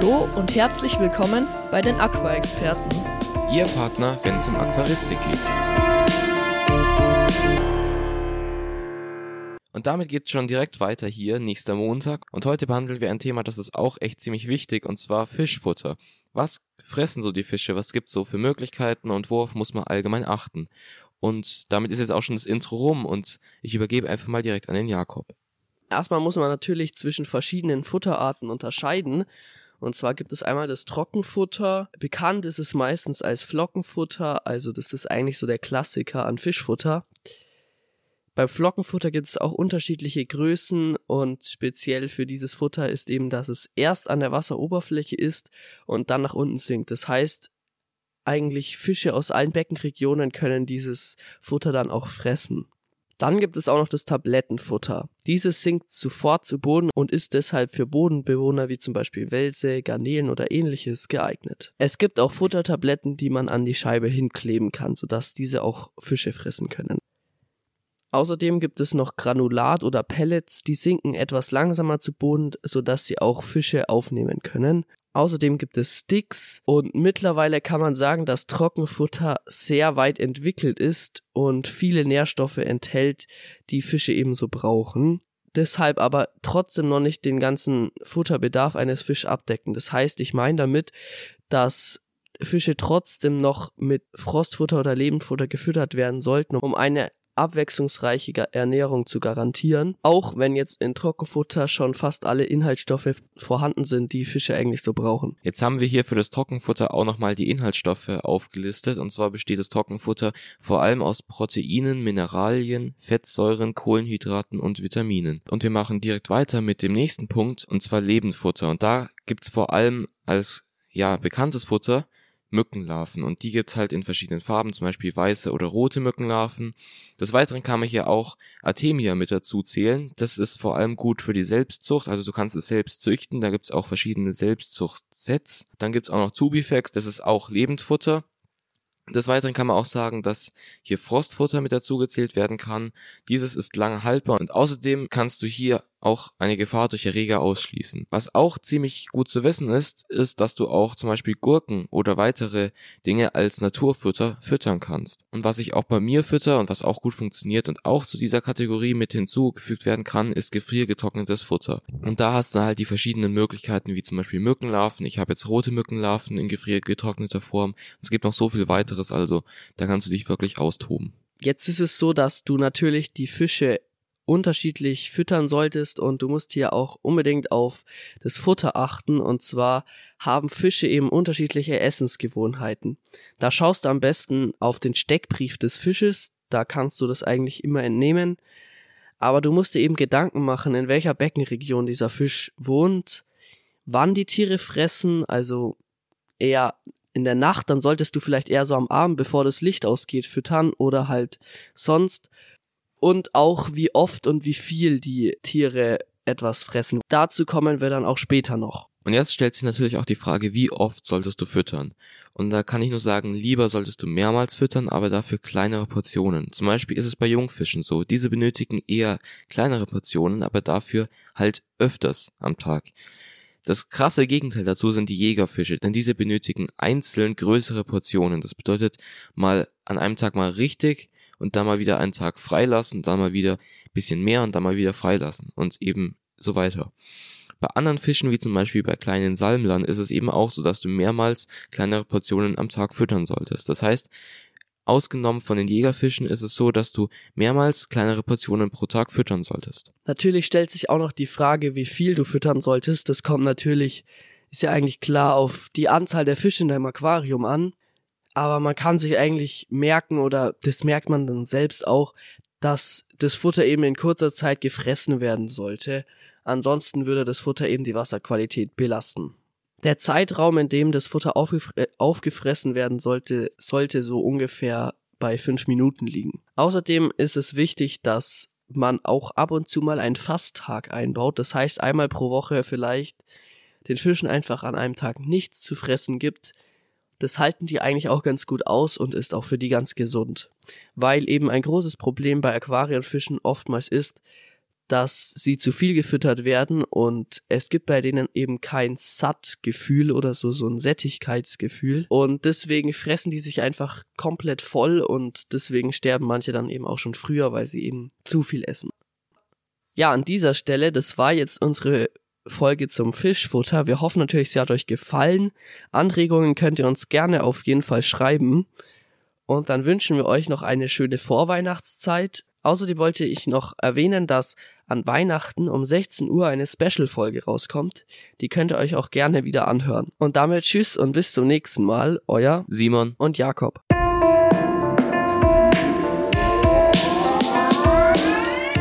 Hallo und herzlich willkommen bei den Aqua-Experten. Ihr Partner, wenn es um Aquaristik geht. Und damit geht's schon direkt weiter hier, nächster Montag. Und heute behandeln wir ein Thema, das ist auch echt ziemlich wichtig, und zwar Fischfutter. Was fressen so die Fische? Was gibt's so für Möglichkeiten und worauf muss man allgemein achten? Und damit ist jetzt auch schon das Intro rum und ich übergebe einfach mal direkt an den Jakob. Erstmal muss man natürlich zwischen verschiedenen Futterarten unterscheiden. Und zwar gibt es einmal das Trockenfutter. Bekannt ist es meistens als Flockenfutter, also das ist eigentlich so der Klassiker an Fischfutter. Beim Flockenfutter gibt es auch unterschiedliche Größen und speziell für dieses Futter ist eben, dass es erst an der Wasseroberfläche ist und dann nach unten sinkt. Das heißt, eigentlich Fische aus allen Beckenregionen können dieses Futter dann auch fressen. Dann gibt es auch noch das Tablettenfutter. Dieses sinkt sofort zu Boden und ist deshalb für Bodenbewohner wie zum Beispiel Welse, Garnelen oder ähnliches geeignet. Es gibt auch Futtertabletten, die man an die Scheibe hinkleben kann, sodass diese auch Fische fressen können. Außerdem gibt es noch Granulat oder Pellets, die sinken etwas langsamer zu Boden, sodass sie auch Fische aufnehmen können. Außerdem gibt es Sticks und mittlerweile kann man sagen, dass Trockenfutter sehr weit entwickelt ist und viele Nährstoffe enthält, die Fische ebenso brauchen. Deshalb aber trotzdem noch nicht den ganzen Futterbedarf eines Fisch abdecken. Das heißt, ich meine damit, dass Fische trotzdem noch mit Frostfutter oder Lebendfutter gefüttert werden sollten, um eine abwechslungsreiche Ernährung zu garantieren, auch wenn jetzt in Trockenfutter schon fast alle Inhaltsstoffe vorhanden sind, die Fische eigentlich so brauchen. Jetzt haben wir hier für das Trockenfutter auch nochmal die Inhaltsstoffe aufgelistet und zwar besteht das Trockenfutter vor allem aus Proteinen, Mineralien, Fettsäuren, Kohlenhydraten und Vitaminen. Und wir machen direkt weiter mit dem nächsten Punkt und zwar Lebendfutter und da gibt's vor allem als ja bekanntes Futter Mückenlarven und die gibt's halt in verschiedenen Farben, zum Beispiel weiße oder rote Mückenlarven. Des Weiteren kann man hier auch Artemia mit dazu zählen. Das ist vor allem gut für die Selbstzucht, also du kannst es selbst züchten, da gibt's auch verschiedene Selbstzuchtsets. Dann gibt's auch noch Tubifex, das ist auch Lebendfutter. Des Weiteren kann man auch sagen, dass hier Frostfutter mit dazugezählt werden kann. Dieses ist lange haltbar und außerdem kannst du hier auch eine Gefahr durch Erreger ausschließen. Was auch ziemlich gut zu wissen ist, ist, dass du auch zum Beispiel Gurken oder weitere Dinge als Naturfutter füttern kannst. Und was ich auch bei mir fütter und was auch gut funktioniert und auch zu dieser Kategorie mit hinzugefügt werden kann, ist gefriergetrocknetes Futter. Und da hast du halt die verschiedenen Möglichkeiten, wie zum Beispiel Mückenlarven. Ich habe jetzt rote Mückenlarven in gefriergetrockneter Form. Es gibt noch so viel weiteres, also da kannst du dich wirklich austoben. Jetzt ist es so, dass du natürlich die Fische unterschiedlich füttern solltest und du musst hier auch unbedingt auf das Futter achten. Und zwar haben Fische eben unterschiedliche Essensgewohnheiten. Da schaust du am besten auf den Steckbrief des Fisches, da kannst du das eigentlich immer entnehmen, aber du musst dir eben Gedanken machen, in welcher Beckenregion dieser Fisch wohnt, wann die Tiere fressen, also eher in der Nacht, dann solltest du vielleicht eher so am Abend, bevor das Licht ausgeht, füttern oder halt sonst und auch wie oft und wie viel die Tiere etwas fressen. Dazu kommen wir dann auch später noch. Und jetzt stellt sich natürlich auch die Frage, wie oft solltest du füttern? Und da kann ich nur sagen, lieber solltest du mehrmals füttern, aber dafür kleinere Portionen. Zum Beispiel ist es bei Jungfischen so. Diese benötigen eher kleinere Portionen, aber dafür halt öfters am Tag. Das krasse Gegenteil dazu sind die Jägerfische, denn diese benötigen einzeln größere Portionen. Das bedeutet mal an einem Tag mal richtig und dann mal wieder einen Tag freilassen, dann mal wieder bisschen mehr und dann mal wieder freilassen und eben so weiter. Bei anderen Fischen, wie zum Beispiel bei kleinen Salmlern, ist es eben auch so, dass du mehrmals kleinere Portionen am Tag füttern solltest. Das heißt, ausgenommen von den Jägerfischen ist es so, dass du mehrmals kleinere Portionen pro Tag füttern solltest. Natürlich stellt sich auch noch die Frage, wie viel du füttern solltest. Das kommt natürlich, ist ja eigentlich klar, auf die Anzahl der Fische in deinem Aquarium an aber man kann sich eigentlich merken oder das merkt man dann selbst auch, dass das Futter eben in kurzer Zeit gefressen werden sollte. Ansonsten würde das Futter eben die Wasserqualität belasten. Der Zeitraum, in dem das Futter aufgefre aufgefressen werden sollte, sollte so ungefähr bei fünf Minuten liegen. Außerdem ist es wichtig, dass man auch ab und zu mal einen Fasttag einbaut. Das heißt, einmal pro Woche vielleicht den Fischen einfach an einem Tag nichts zu fressen gibt, das halten die eigentlich auch ganz gut aus und ist auch für die ganz gesund. Weil eben ein großes Problem bei Aquarienfischen oftmals ist, dass sie zu viel gefüttert werden und es gibt bei denen eben kein Sattgefühl oder so, so ein Sättigkeitsgefühl. Und deswegen fressen die sich einfach komplett voll und deswegen sterben manche dann eben auch schon früher, weil sie eben zu viel essen. Ja, an dieser Stelle, das war jetzt unsere Folge zum Fischfutter. Wir hoffen natürlich, sie hat euch gefallen. Anregungen könnt ihr uns gerne auf jeden Fall schreiben. Und dann wünschen wir euch noch eine schöne Vorweihnachtszeit. Außerdem wollte ich noch erwähnen, dass an Weihnachten um 16 Uhr eine Special-Folge rauskommt. Die könnt ihr euch auch gerne wieder anhören. Und damit tschüss und bis zum nächsten Mal. Euer Simon und Jakob.